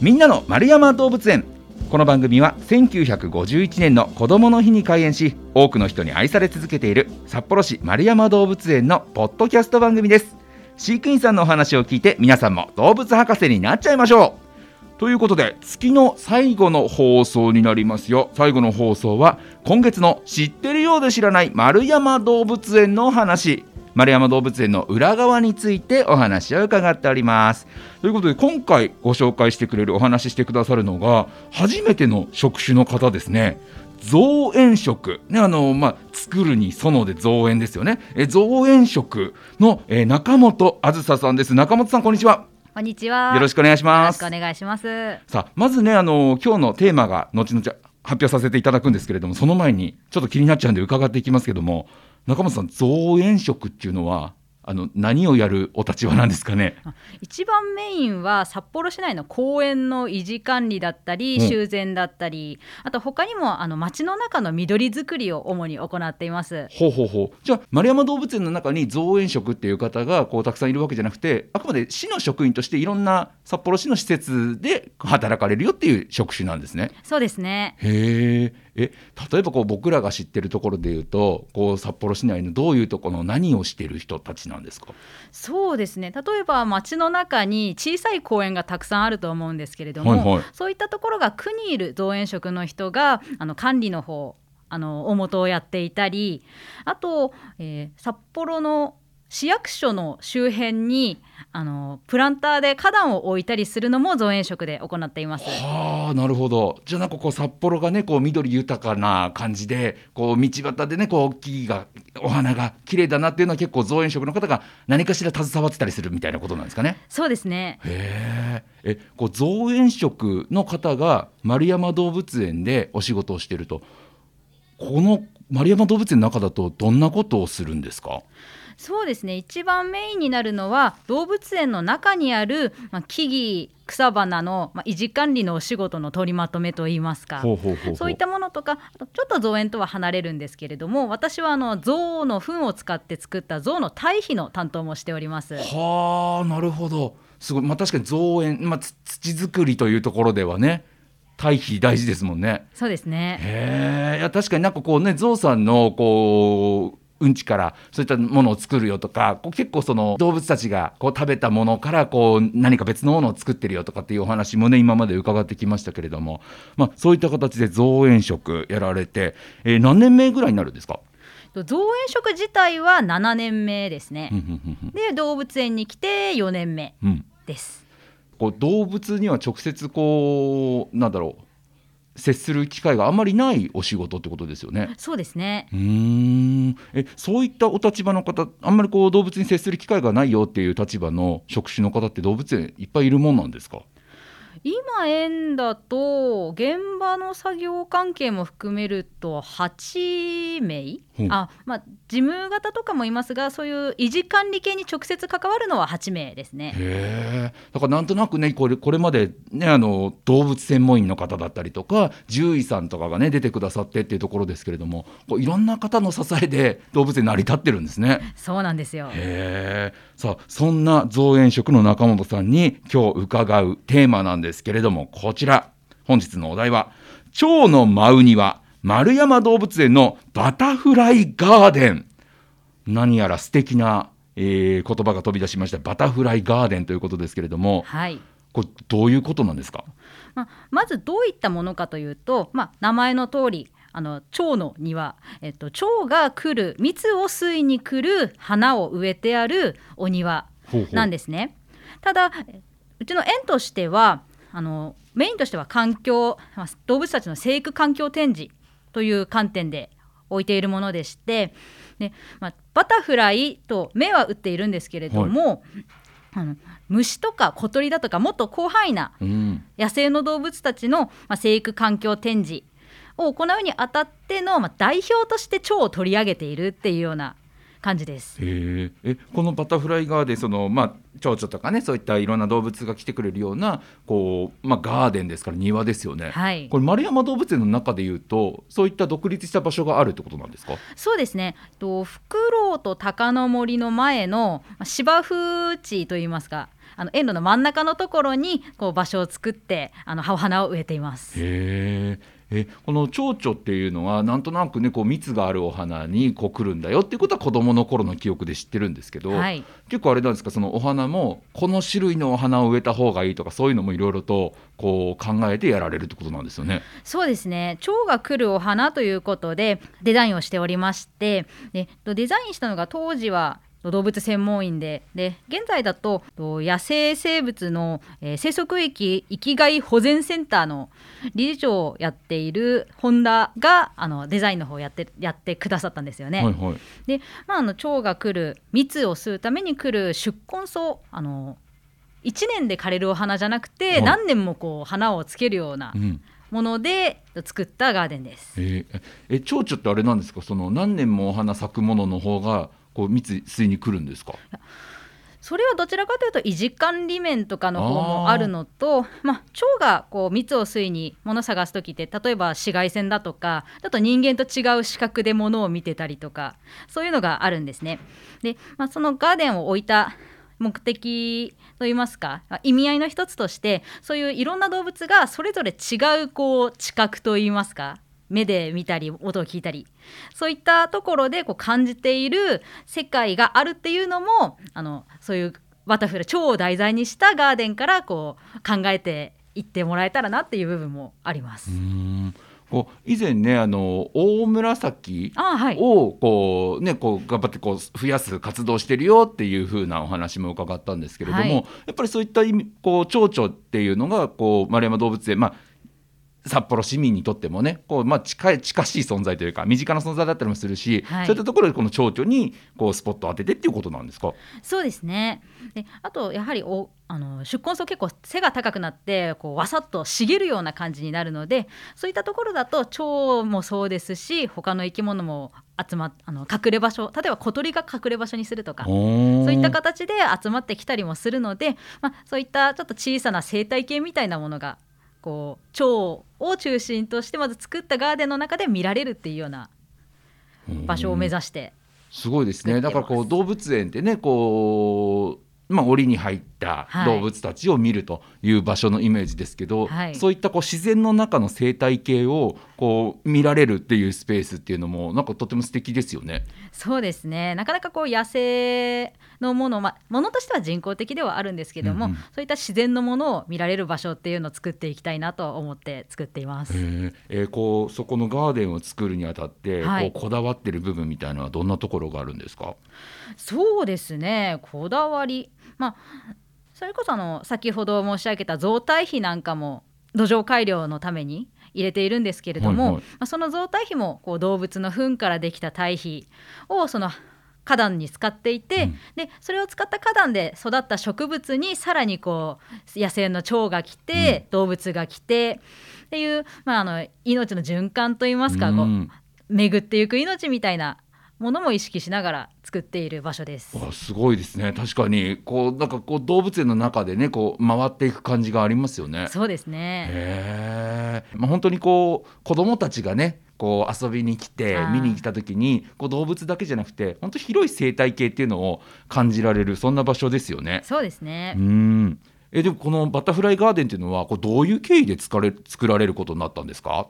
みんなの丸山動物園。この番組は1951年の子どもの日に開園し多くの人に愛され続けている札幌市丸山動物園のポッドキャスト番組です。飼育員さんのお話を聞いて皆さんも動物博士になっちゃいましょう。ということで月の最後の放送になりますよ。最後の放送は今月の知ってるようで知らない丸山動物園の話。丸山動物園の裏側についてお話を伺っております。ということで今回ご紹介してくれるお話ししてくださるのが初めての職種の方ですね。造園食、ねあのまあ、作るに園で造園ですよね。え造園食の、え中本あずささんです。中本さんこんにちは。こんにちは。よろしくお願いします。よろしくお願いします。さあまずねあの今日のテーマが後々発表させていただくんですけれどもその前にちょっと気になっちゃうんで伺っていきますけども中本さん造園食っていうのはあの何をやるお立場なんですかね？一番メインは札幌市内の公園の維持管理だったり、修繕だったりあと他にもあの街の中の緑作りを主に行っています。ほうほうほう。じゃあ丸山動物園の中に造園食っていう方がこうたくさんいるわけじゃなくてあくまで市の職員としていろんな札幌市の施設で働かれるよっていう職種なんですね。そうですね。へええ例えばこう僕らが知ってるところでいうとこう札幌市内のどういうところの何をしてる人たちなんですか？そうですね。例えば街の中に小さい公園がたくさんあると思うんですけれども、はいはい、そういったところが区にいる造園職の人があの管理の方あの大元をやっていたりあと、えー、札幌の市役所の周辺にあのプランターで花壇を置いたりするのも造園食で行っています。はあなるほどじゃあなんかこう札幌がねこう緑豊かな感じでこう道端でねこう木々がお花が綺麗だなっていうのは結構造園食の方が何かしら携わってたりするみたいなことなんですかね？そうですねへえこう造園食の方が丸山動物園でお仕事をしているとこの丸山動物園の中だとどんなことをするんですか？そうですね。一番メインになるのは動物園の中にある、まあ、木々草花の、まあ、維持管理のお仕事の取りまとめといいますか。そういったものとかちょっと造園とは離れるんですけれども私はあの象の糞を使って作った象の堆肥の担当もしております。はあなるほど。すごい、まあ、確かに造園、まあ、土作りというところではね堆肥大事ですもんね。そうですね。へえ、いや確かになんかこうね、ゾウさんのこううんちからそういったものを作るよとかこう結構その動物たちがこう食べたものからこう何か別のものを作ってるよとかっていうお話もね今まで伺ってきましたけれども、まあ、そういった形で造園食やられて、えー、何年目ぐらいになるんですか？造園食自体は7年目ですね。で動物園に来て4年目です、うん、こう動物には直接こうなんだろう接する機会があんまりないお仕事ってことですよね。そうですね。うん。えそういったお立場の方あんまりこう動物に接する機会がないよっていう立場の職種の方って動物園いっぱいいるもんなんですか？今園だと現場の作業関係も含めると8名、うん、あまあ、事務方とかもいますがそういう維持管理系に直接関わるのは8名ですね。へだからなんとなくねこれこれまで、ね、あの動物専門員の方だったりとか獣医さんとかがね出てくださってっていうところですけれどもこういろんな方の支えで動物園成り立ってるんですね。そうなんですよ。へさあそんな造園食の中本さんに今日伺うテーマなんですけれどもこちら本日のお題は蝶の舞うには丸山動物園のバタフライガーデン。何やら素敵な、えー、言葉が飛び出しました。バタフライガーデンということですけれども、はい、これどういうことなんですか、まあ、まずどういったものかというと、まあ、名前の通りあの蝶の庭、えっと、蝶が来る蜜を吸いに来る花を植えてあるお庭なんですね。ただうちの園としてはあのメインとしては環境動物たちの生育環境展示という観点で置いているものでしてで、まあ、バタフライと目は打っているんですけれども、はい、あの虫とか小鳥だとかもっと広範囲な野生の動物たちの、まあ、生育環境展示を行うにあたっての、まあ、代表として蝶を取り上げているっていうような感じです。えこのバタフライガーデンその、まあ、蝶々とかねそういったいろんな動物が来てくれるようなこう、まあ、ガーデンですから庭ですよね、はい、これ丸山動物園の中でいうとそういった独立した場所があるってことなんですか？そうですね。とフクロウと鷹の森の前の芝生地といいますかあの園路の真ん中のところにこう場所を作ってあのお花を植えています。へえこの蝶々っていうのはなんとなくねこう蜜があるお花にこう来るんだよっていうことは子どもの頃の記憶で知ってるんですけど、はい、結構あれなんですかそのお花もこの種類のお花を植えた方がいいとかそういうのもいろいろとこう考えてやられるってことなんですよね。そうですね蝶が来るお花ということでデザインをしておりましてでデザインしたのが当時は動物専門員でで現在だと野生生物の、えー、生息域域外保全センターの理事長をやっている本田があのデザインの方をやってやってくださったんですよね。はいはい、で、まあ、あの蝶が来る蜜を吸うために来る出根草あの1年で枯れるお花じゃなくて、はい、何年もこう花をつけるような。うんもので作ったガーデンです。えー、え蝶々ってあれなんですか？その何年もお花咲くものの方がこう蜜吸いに来るんですか？それはどちらかというと維持管理面とかの方もあるのとまあ、蝶がこう蜜を吸いに物探す時って例えば紫外線だとかだと人間と違う視覚で物を見てたりとかそういうのがあるんですね。で、まあ、そのガーデンを置いた目的といいますか意味合いの一つとしてそういういろんな動物がそれぞれ違うこう知覚といいますか目で見たり音を聞いたりそういったところでこう感じている世界があるっていうのもあのそういうバタフライ蝶を題材にしたガーデンからこう考えていってもらえたらなっていう部分もあります。こう以前ねあの大紫をこう、ね、こう頑張ってこう増やす活動してるよっていう風なお話も伺ったんですけれども、はい、やっぱりそういった意味こう蝶々っていうのがこう丸山動物園、まあ、札幌市民にとってもねこう、まあ、近い近しい存在というか身近な存在だったりもするし、はい、そういったところでこの蝶々にこうスポットを当ててっていうことなんですか？そうですね。であとやはりおあの出根草結構背が高くなってこうわさっと茂るような感じになるのでそういったところだと蝶もそうですし他の生き物も集まあの隠れ場所例えば小鳥が隠れ場所にするとかそういった形で集まってきたりもするので、まあ、そういったちょっと小さな生態系みたいなものがこう蝶を中心としてまず作ったガーデンの中で見られるっていうような場所を目指してすごいですね。だからこう動物園ってねこうまあ、檻に入った動物たちを見るという場所のイメージですけど、はい、そういったこう自然の中の生態系をこう見られるっていうスペースっていうのもなんかとても素敵ですよね。そうですね。なかなかこう野生のもの、まあ、ものとしては人工的ではあるんですけども、うんうん、そういった自然のものを見られる場所っていうのを作っていきたいなと思って作っています。えー、こうそこのガーデンを作るにあたって、はい、こうこだわってる部分みたいなのはどんなところがあるんですか？そうですね。こだわり。まあそれこそあの先ほど申し上げた増堆肥なんかも土壌改良のために入れているんですけれども、はいはい、まあ、その増堆肥もこう動物の糞からできた堆肥をその花壇に使っていて、うん、でそれを使った花壇で育った植物にさらにこう野生の蝶が来て、うん、動物が来てっていう、まあ、あの命の循環といいますか、こう巡っていく命みたいなものも意識しながら作っている場所です。すごいですね。確かにこうなんかこう動物園の中でねこう回っていく感じがありますよね。そうですね。へえ。まあ本当にこう子供たちがねこう遊びに来て見に来た時にこう動物だけじゃなくて本当広い生態系っていうのを感じられるそんな場所ですよね。そうですね。うん。えでもこのバタフライガーデンっていうのはこうどういう経緯で作れ作られることになったんですか？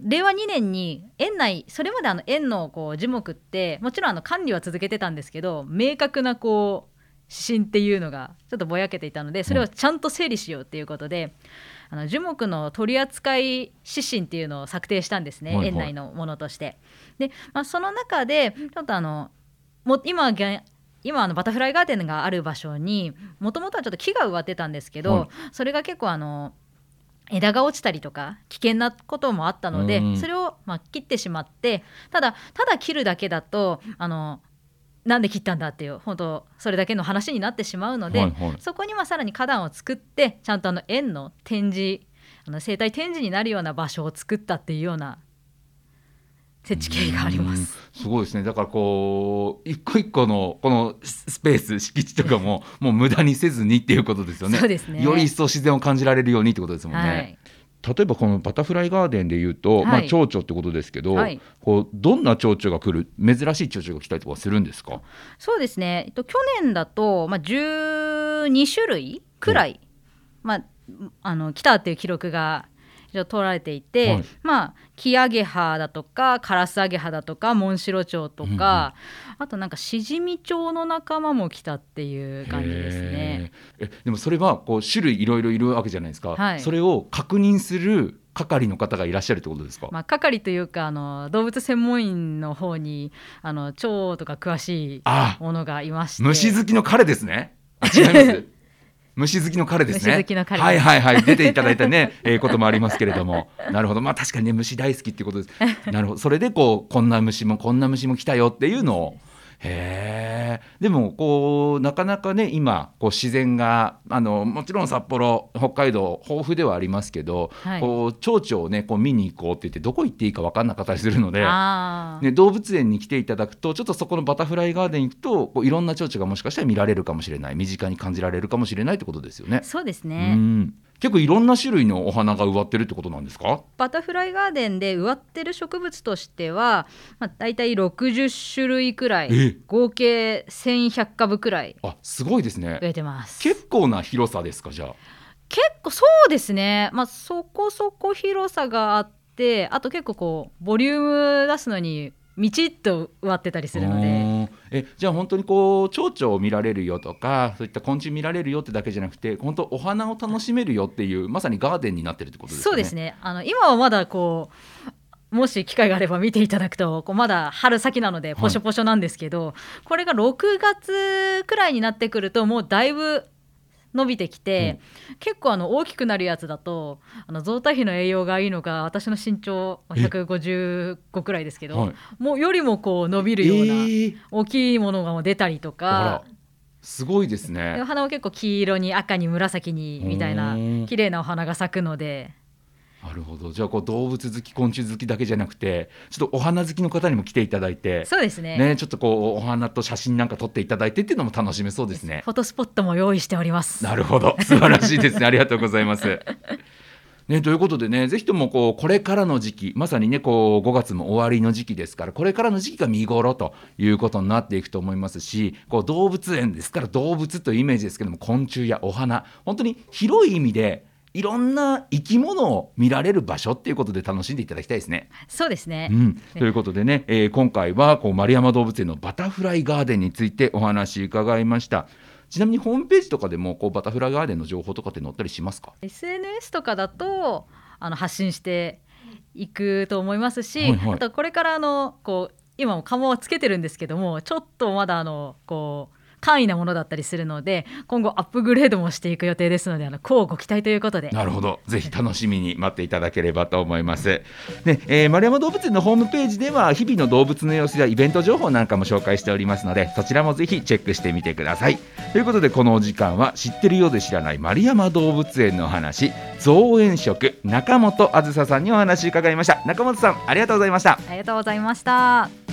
令和2年に園内それまであの園のこう樹木ってもちろんあの管理は続けてたんですけど明確なこう指針っていうのがちょっとぼやけていたのでそれをちゃんと整理しようっていうことで、あの樹木の取扱指針っていうのを策定したんですね、はいはい、園内のものとして。で、まあ、その中でちょっとあのも今今あのバタフライガーデンがある場所にもともとはちょっと木が植わってたんですけど、はい、それが結構あの枝が落ちたりとか危険なこともあったので、それをまあ切ってしまってただただ切るだけだとあのなんで切ったんだっていう本当それだけの話になってしまうので、はいはい、そこにはさらに花壇を作ってちゃんとあの園の展示あの生態展示になるような場所を作ったっていうような設置経緯があります。すごいですね。だからこう一個一個のこのスペース敷地とかももう無駄にせずにっていうことですよね。そうですねより一層自然を感じられるようにってことですもんね。はい。例えばこのバタフライガーデンでいうと、はいまあ蝶々ってことですけど、はいこうどんな蝶々が来る珍しい蝶々が来たりとかするんですか？そうですね。えっと去年だとまあ12種類くらい、まああの来たっていう記録が一応取られていて、はいまあキアゲハだとかカラスアゲハだとかモンシロチョウとか、あとなんかシジミチョウの仲間も来たっていう感じですね。えでもそれはこう種類いろいろいるわけじゃないですか。はいそれを確認する係の方がいらっしゃるってことですか？まあ、係というかあの動物専門員の方にあの蝶とか詳しいあものがいまして虫好きの彼ですね。あ違います。虫好きの彼ですね。虫好きの彼はいはいはい。出ていただいたね、えーこともありますけれども。なるほど。まあ確かにね、虫大好きっていうことです。なるほど。それでこう、こんな虫もこんな虫も来たよっていうのを。へえ。でもこうなかなかね今こう自然があのもちろん札幌北海道豊富ではありますけど、はいこう蝶々をねこう見に行こうって言ってどこ行っていいか分かんなかったりするので、ね、動物園に来ていただくとちょっとそこのバタフライガーデン行くとこういろんな蝶々がもしかしたら見られるかもしれない身近に感じられるかもしれないってことですよね。そうですうね。ん結構いろんな種類のお花が植わってるってことなんですか？バタフライガーデンで植わってる植物としては、まあ、大体60種類くらえ？い合計1100株くらいあすごいですね。植えてます。結構な広さですかじゃあ？結構そうですね、まあ、そこそこ広さがあってあと結構こうボリューム出すのにみちっと植わってたりするので。えじゃあ本当にこう蝶々を見られるよとかそういった昆虫見られるよってだけじゃなくて本当お花を楽しめるよっていうまさにガーデンになってるってことですかね。そうですね。あの今はまだこうもし機会があれば見ていただくとこうまだ春先なのでポショポショなんですけど、これが6月くらいになってくるともうだいぶ伸びてきて、結構あの大きくなるやつだとあの増体比の栄養がいいのが私の身長まあえ。155くらいですけど、はい。もうよりもこう伸びえるようなー。大きいものが出たりとあからすごいですでねお花も結構黄色に赤に紫にみたいなうん。綺麗なお花が咲くので。なるほど。じゃあこう動物好き昆虫好きだけじゃなくてちょっとお花好きの方にも来ていただいてそうですね。ねちょっとこうお花と写真なんか撮っていただいてっていうのも楽しめそうですね。フォトスポットも用意しております。なるほど。素晴らしいですね。ありがとうございます。ね、ということでね、ぜひともこうこれからの時期、まさにね、こう5月も終わりの時期ですから、これからの時期が見頃ということになっていくと思いますし、こう動物園ですから、動物というイメージですけども、昆虫やお花、本当に広い意味で、いろんな生き物を見られる場所っていうことで楽しんでいただきたいですね。そうですね。うん、ということでね、えー今回はこう丸山動物園のバタフライガーデンについてお話伺いました。ちなみにホームページとかでもこうバタフライガーデンの情報とかって載ったりしますか？SNS とかだとあの発信していくと思いますし、はいはいあとこれからあのこう今も釜をつけてるんですけどもちょっとまだあのこう簡易なものだったりするので今後アップグレードもしていく予定ですのであのこうご期待ということで。なるほど。ぜひ楽しみに待っていただければと思います、ねえー丸山動物園のホームページでは日々の動物の様子やイベント情報なんかも紹介しておりますのでそちらもぜひチェックしてみてください。ということでこのお時間は知ってるようで知らない丸山動物園の話造園食中本あずささんにお話伺いました。中本さんありがとうございました。ありがとうございました。